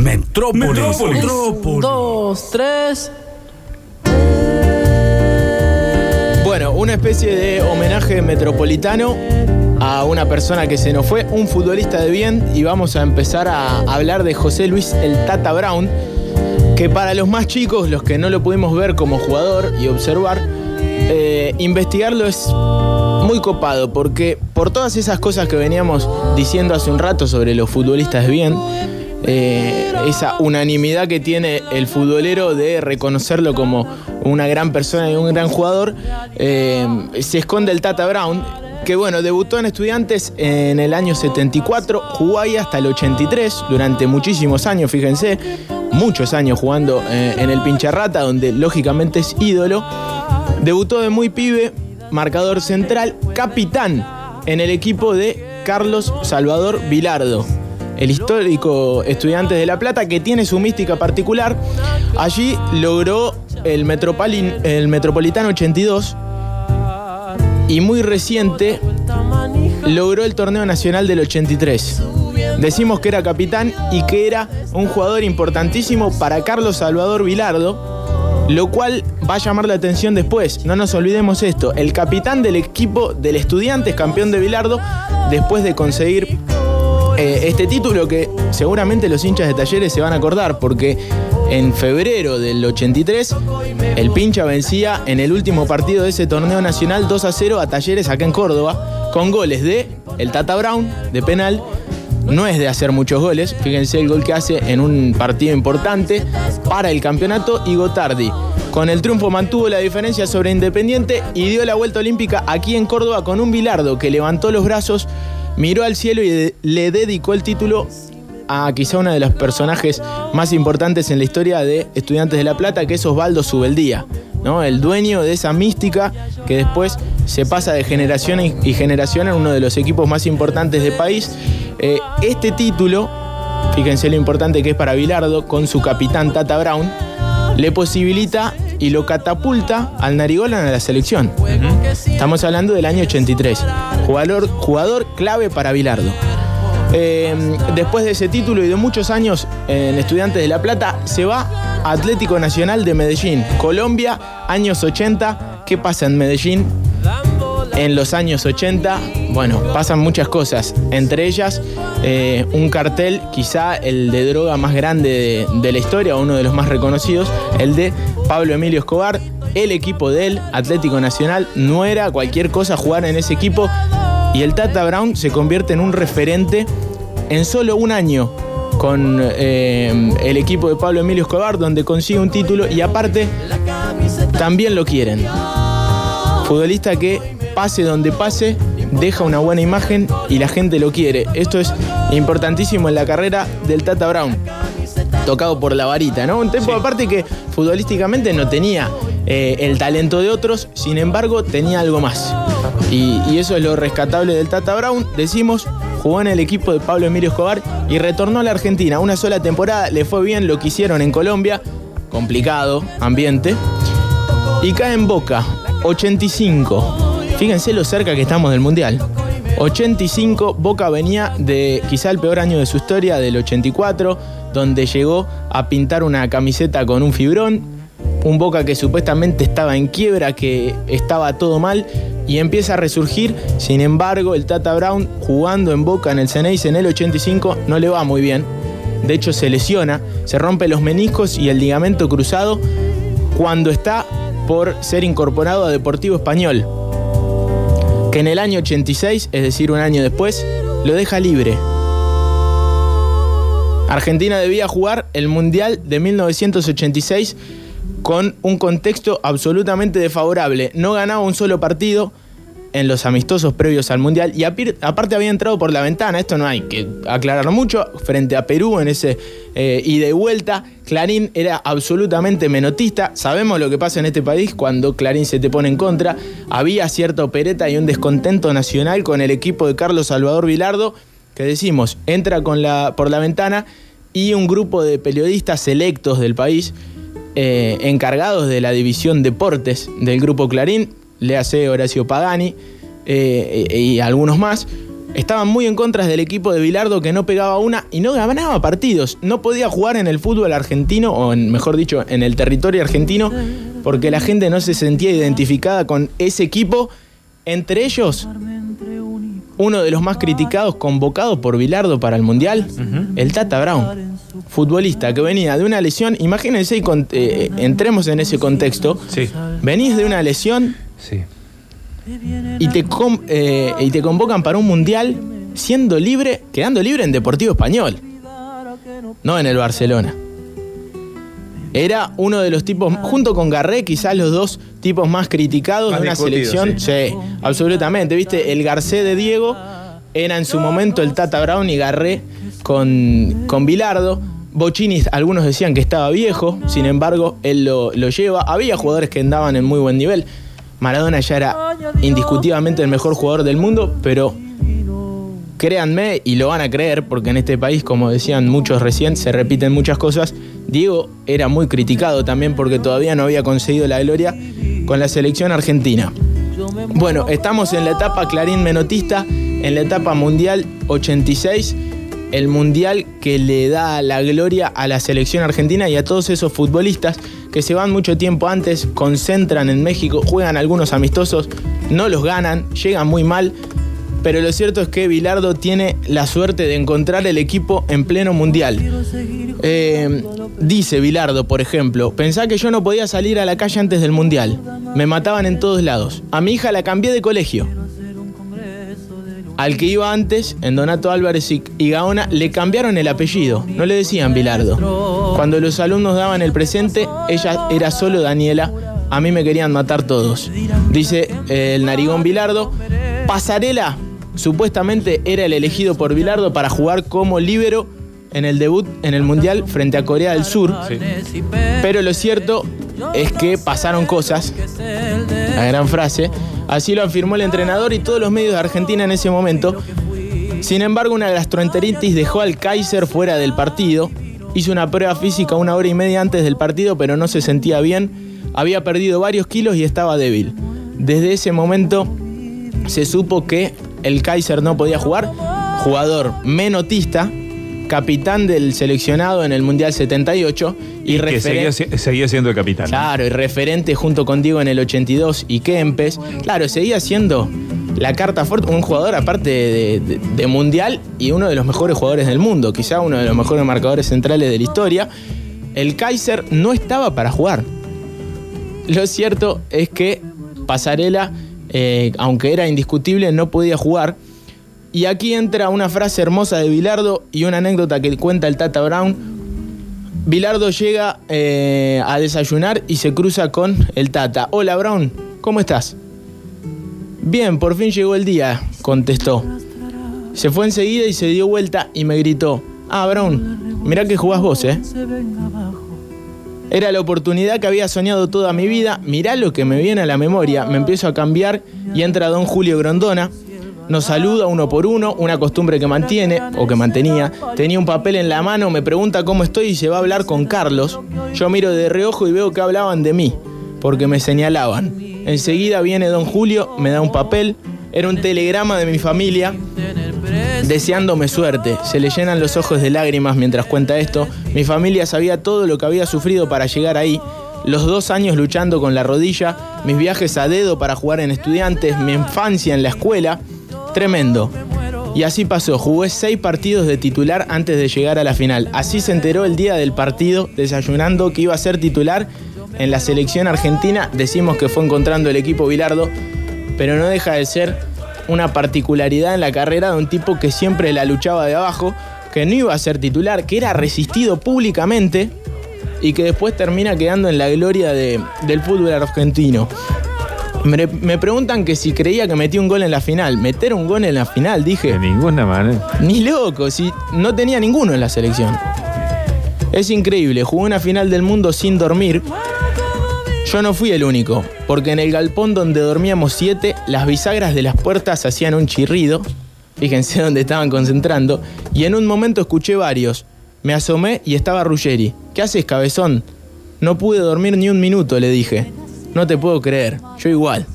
Metrópolis. Un, dos, tres. Bueno, una especie de homenaje metropolitano a una persona que se nos fue, un futbolista de bien, y vamos a empezar a hablar de José Luis el Tata Brown, que para los más chicos, los que no lo pudimos ver como jugador y observar, eh, investigarlo es muy copado, porque por todas esas cosas que veníamos diciendo hace un rato sobre los futbolistas de bien, eh, esa unanimidad que tiene el futbolero de reconocerlo como una gran persona y un gran jugador, eh, se esconde el Tata Brown, que bueno, debutó en Estudiantes en el año 74, jugó ahí hasta el 83, durante muchísimos años, fíjense, muchos años jugando eh, en el Pincharrata, donde lógicamente es ídolo. Debutó de muy pibe, marcador central, capitán en el equipo de Carlos Salvador Vilardo, el histórico estudiante de La Plata que tiene su mística particular. Allí logró el, Metropolin- el Metropolitano 82 y muy reciente logró el torneo nacional del 83. Decimos que era capitán y que era un jugador importantísimo para Carlos Salvador Vilardo, lo cual va a llamar la atención después. No nos olvidemos esto, el capitán del equipo del Estudiantes, campeón de Vilardo, después de conseguir eh, este título que seguramente los hinchas de Talleres se van a acordar porque en febrero del 83 el pincha vencía en el último partido de ese torneo nacional 2 a 0 a Talleres acá en Córdoba con goles de el Tata Brown de penal. No es de hacer muchos goles, fíjense el gol que hace en un partido importante para el campeonato y Gotardi. Con el triunfo mantuvo la diferencia sobre Independiente y dio la vuelta olímpica aquí en Córdoba con un Bilardo que levantó los brazos miró al cielo y le dedicó el título a quizá uno de los personajes más importantes en la historia de Estudiantes de La Plata, que es Osvaldo Subeldía, ¿no? el dueño de esa mística que después se pasa de generación y y generación en uno de los equipos más importantes del país. Eh, este título, fíjense lo importante que es para Bilardo, con su capitán Tata Brown, le posibilita y lo catapulta al Narigolan a la selección. Estamos hablando del año 83. Jugador, jugador clave para Bilardo. Eh, después de ese título y de muchos años en Estudiantes de La Plata, se va a Atlético Nacional de Medellín, Colombia, años 80. ¿Qué pasa en Medellín? En los años 80, bueno, pasan muchas cosas. Entre ellas, eh, un cartel, quizá el de droga más grande de, de la historia, uno de los más reconocidos, el de Pablo Emilio Escobar. El equipo de él, Atlético Nacional, no era cualquier cosa jugar en ese equipo. Y el Tata Brown se convierte en un referente en solo un año con eh, el equipo de Pablo Emilio Escobar, donde consigue un título y aparte también lo quieren. Futbolista que pase donde pase, deja una buena imagen y la gente lo quiere. Esto es importantísimo en la carrera del Tata Brown. Tocado por la varita, ¿no? Un tipo aparte que futbolísticamente no tenía eh, el talento de otros, sin embargo tenía algo más. Y, eso es lo rescatable del Tata Brown. Decimos, jugó en el equipo de Pablo Emilio Escobar y retornó a la Argentina. Una sola temporada, le fue bien lo que hicieron en Colombia. Complicado ambiente. Y cae en Boca, 85. Fíjense lo cerca que estamos del Mundial. 85, Boca venía de quizá el peor año de su historia, del 84, donde llegó a pintar una camiseta con un fibrón. Un Boca que supuestamente estaba en quiebra, que estaba todo mal y empieza a resurgir. Sin embargo, el Tata Brown jugando en Boca en el Ceneice en el 85 no le va muy bien. De hecho, se lesiona, se rompe los meniscos y el ligamento cruzado cuando está por ser incorporado a Deportivo Español, que en el año 86, es decir, un año después, lo deja libre. Argentina debía jugar el Mundial de 1986 con un contexto absolutamente desfavorable. No ganaba un solo partido en los amistosos previos al Mundial y aparte había entrado por la ventana, esto no hay que aclarar mucho, frente a Perú en ese eh, ida y vuelta. Clarín era absolutamente menotista, sabemos lo que pasa en este país cuando Clarín se te pone en contra. Había cierta opereta y un descontento nacional con el equipo de Carlos Salvador Vilardo, que decimos, entra por la ventana y un grupo de periodistas selectos del país eh, encargados de la división deportes del grupo Clarín, le hace Horacio Pagani eh, y algunos más, estaban muy en contra del equipo de Bilardo que no pegaba una y no ganaba partidos. No podía jugar en el fútbol argentino, o mejor dicho, en el territorio argentino, porque la gente no se sentía identificada con ese equipo. Entre ellos, uno de los más criticados, convocado por Bilardo para el Mundial, el Tata Brown. Futbolista que venía de una lesión, imagínense y eh, entremos en ese contexto. Venís de una lesión. Sí y te, eh, y te convocan para un mundial siendo libre, quedando libre en Deportivo Español, no en el Barcelona. Era uno de los tipos, junto con Garré, quizás los dos tipos más criticados de una selección. Sí. absolutamente. Viste, el Garcé de Diego era en su momento el Tata Brown y Garré con, con Bilardo. Bocini, algunos decían que estaba viejo, sin embargo, él lo, lo lleva. Había jugadores que andaban en muy buen nivel. Maradona ya era indiscutiblemente el mejor jugador del mundo, pero créanme y lo van a creer, porque en este país, como decían muchos recién, se repiten muchas cosas. Diego era muy criticado también porque todavía no había conseguido la gloria con la selección argentina. Bueno, estamos en la etapa Clarín Menotista, en la etapa Mundial 86 el mundial que le da la gloria a la selección argentina y a todos esos futbolistas que se van mucho tiempo antes, concentran en México, juegan algunos amistosos, no los ganan, llegan muy mal. Pero lo cierto es que Bilardo tiene la suerte de encontrar el equipo en pleno mundial. Eh, dice Bilardo, por ejemplo, pensá que yo no podía salir a la calle antes del mundial. Me mataban en todos lados. A mi hija la cambié de colegio. Al que iba antes, en Donato Álvarez y Gaona, le cambiaron el apellido, no le decían Bilardo. Cuando los alumnos daban el presente, ella era solo Daniela, a mí me querían matar todos. Dice eh, el narigón Bilardo. Pasarela, supuestamente era el elegido por Bilardo para jugar como líbero en el debut en el Mundial frente a Corea del Sur. Pero lo cierto es que pasaron cosas, la gran frase, así lo afirmó el entrenador y todos los medios de Argentina en ese momento. Sin embargo, una gastroenteritis dejó al Kaiser fuera del partido. Hizo una prueba física una hora y media antes del partido, pero no se sentía bien. Había perdido varios kilos y estaba débil. Desde ese momento se supo que el Kaiser no podía jugar. Jugador menotista, capitán del seleccionado en el Mundial 78 y, que seguía, siendo el capitán. Claro, y referente junto con Diego en el 82 y Kempes. Claro, seguía siendo la carta fuerte, un jugador aparte de, Mundial y uno de los mejores jugadores del mundo, quizá uno de los mejores marcadores centrales de la historia. El Kaiser no estaba para jugar. Lo cierto es que Pasarela, eh, aunque era indiscutible, no podía jugar y aquí entra una frase hermosa de Bilardo y una anécdota que cuenta el Tata Brown. Bilardo llega eh, a desayunar y se cruza con el Tata. Hola Brown, ¿cómo estás? Bien, por fin llegó el día, contestó. Se fue enseguida y se dio vuelta y me gritó, ah Brown, mirá que jugás vos, ¿eh? Era la oportunidad que había soñado toda mi vida, mirá lo que me viene a la memoria, me empiezo a cambiar y entra don Julio Grondona, nos saluda uno por uno, una costumbre que mantiene o que mantenía. Tenía un papel en la mano, me pregunta cómo estoy y se va a hablar con Carlos. Yo miro de reojo y veo que hablaban de mí, porque me señalaban. Enseguida viene don Julio, me da un papel, era un telegrama de mi familia deseándome suerte. Se le llenan los ojos de lágrimas mientras cuenta esto. Mi familia sabía todo lo que había sufrido para llegar ahí. Los dos años luchando con la rodilla, mis viajes a dedo para jugar en estudiantes, mi infancia en la escuela. Tremendo. Y así pasó, jugué seis partidos de titular antes de llegar a la final. Así se enteró el día del partido, desayunando que iba a ser titular en la selección argentina. Decimos que fue encontrando el equipo Bilardo, pero no deja de ser una particularidad en la carrera de un tipo que siempre la luchaba de abajo, que no iba a ser titular, que era resistido públicamente y que después termina quedando en la gloria del fútbol argentino. Me, preguntan que si creía que metí un gol en la final. Meter un gol en la final, dije. De ninguna manera. Ni loco, si no tenía ninguno en la selección. Es increíble, jugué una final del mundo sin dormir. Yo no fui el único, porque en el galpón donde dormíamos siete, las bisagras de las puertas hacían un chirrido. Fíjense dónde estaban concentrando. Y en un momento escuché varios. Me asomé y estaba Ruggeri. ¿Qué haces, cabezón? No pude dormir ni un minuto, le dije. No te puedo creer, yo igual,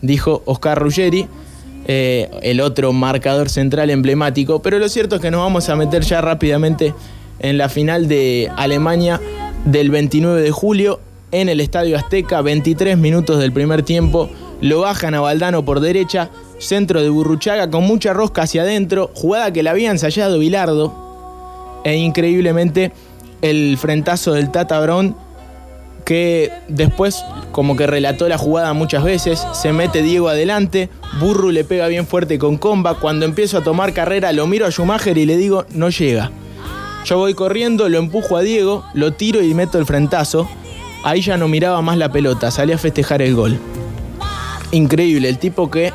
dijo Oscar Ruggeri. eh, el otro marcador central emblemático. Pero lo cierto es que nos vamos a meter ya rápidamente en la final de Alemania del 29 de julio en el Estadio Azteca, 23 minutos del primer tiempo, lo bajan a Valdano por derecha, centro de Burruchaga con mucha rosca hacia adentro, jugada que la había ensayado Bilardo, e increíblemente el frentazo del Tata Brown que después como que relató la jugada muchas veces, se mete Diego adelante, Burru le pega bien fuerte con comba, cuando empiezo a tomar carrera lo miro a Schumacher y le digo, no llega. Yo voy corriendo, lo empujo a Diego, lo tiro y meto el frentazo. Ahí ya no miraba más la pelota, salí a festejar el gol. Increíble, el tipo que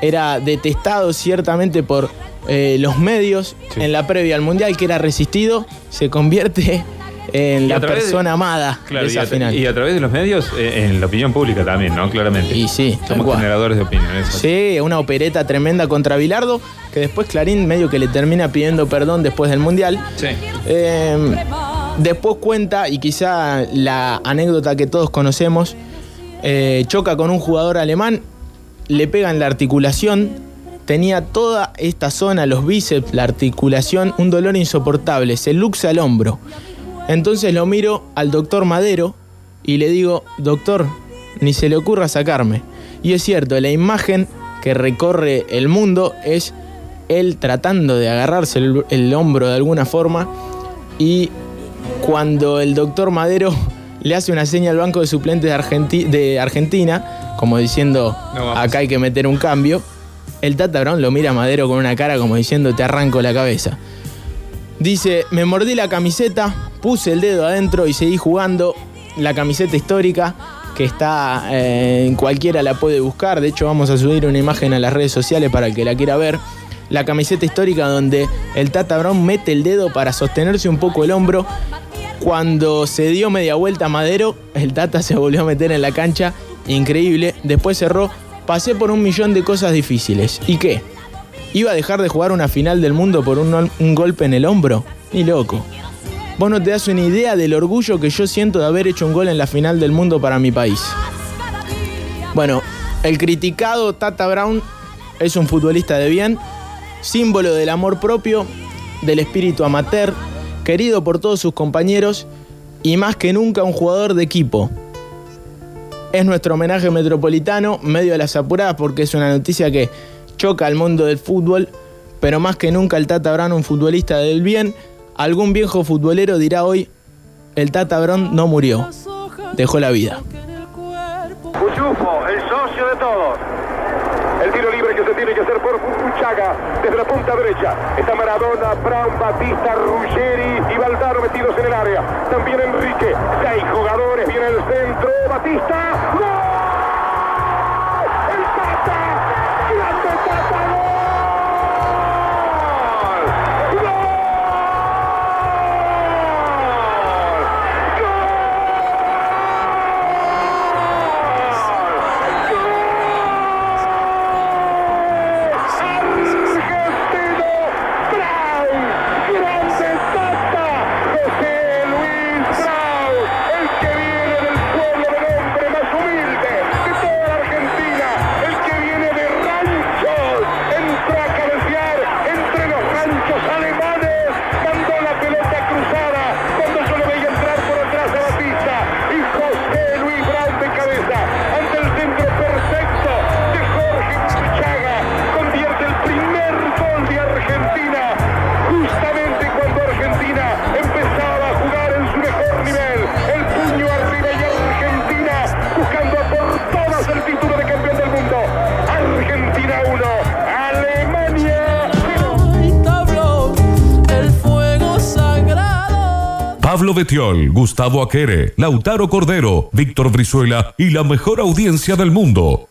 era detestado ciertamente por eh, los medios en la previa al Mundial, que era resistido, se convierte en la persona amada de esa y a, final. Y a través de los medios, eh, en la opinión pública también, ¿no? Claramente. Y sí, Somos generadores de opinión. eso. Sí, una opereta tremenda contra Bilardo, que después Clarín medio que le termina pidiendo perdón después del Mundial. Sí. Eh, después cuenta, y quizá la anécdota que todos conocemos, eh, choca con un jugador alemán, le pega en la articulación, tenía toda esta zona, los bíceps, la articulación, un dolor insoportable, se luxa el hombro. Entonces lo miro al doctor Madero y le digo, doctor, ni se le ocurra sacarme. Y es cierto, la imagen que recorre el mundo es él tratando de agarrarse el, el hombro de alguna forma y cuando el doctor Madero le hace una seña al banco de suplentes de, Argenti- de Argentina, como diciendo, No acá hay que meter un cambio, el Tata Brown lo mira a Madero con una cara como diciendo, te arranco la cabeza. Dice, me mordí la camiseta, puse el dedo adentro y seguí jugando. La camiseta histórica, que está, eh, en cualquiera la puede buscar. De hecho, vamos a subir una imagen a las redes sociales para el que la quiera ver. La camiseta histórica donde el Tata Brown mete el dedo para sostenerse un poco el hombro. Cuando se dio media vuelta a Madero, el Tata se volvió a meter en la cancha. Increíble. Después cerró. Pasé por un millón de cosas difíciles. ¿Y qué? ¿Iba a dejar de jugar una final del mundo por un, un golpe en el hombro? Ni loco. Vos no te das una idea del orgullo que yo siento de haber hecho un gol en la final del mundo para mi país. Bueno, el criticado Tata Brown es un futbolista de bien, símbolo del amor propio, del espíritu amateur, querido por todos sus compañeros y más que nunca un jugador de equipo. Es nuestro homenaje metropolitano, medio de las apuradas, porque es una noticia que choca al mundo del fútbol, pero más que nunca el Tata Brown, un futbolista del bien. Algún viejo futbolero dirá hoy, el Tata Brown no murió, dejó la vida. Cuchufo, el socio de todos. El tiro libre que se tiene que hacer por Fukuchaga desde la punta derecha. Está Maradona, Brown, Batista, Ruggeri y Valdano metidos en el área. También Enrique. Seis jugadores. Viene el centro. Batista. ¡Gol! Betiol, Gustavo Aquere, Lautaro Cordero, Víctor Brizuela y la mejor audiencia del mundo.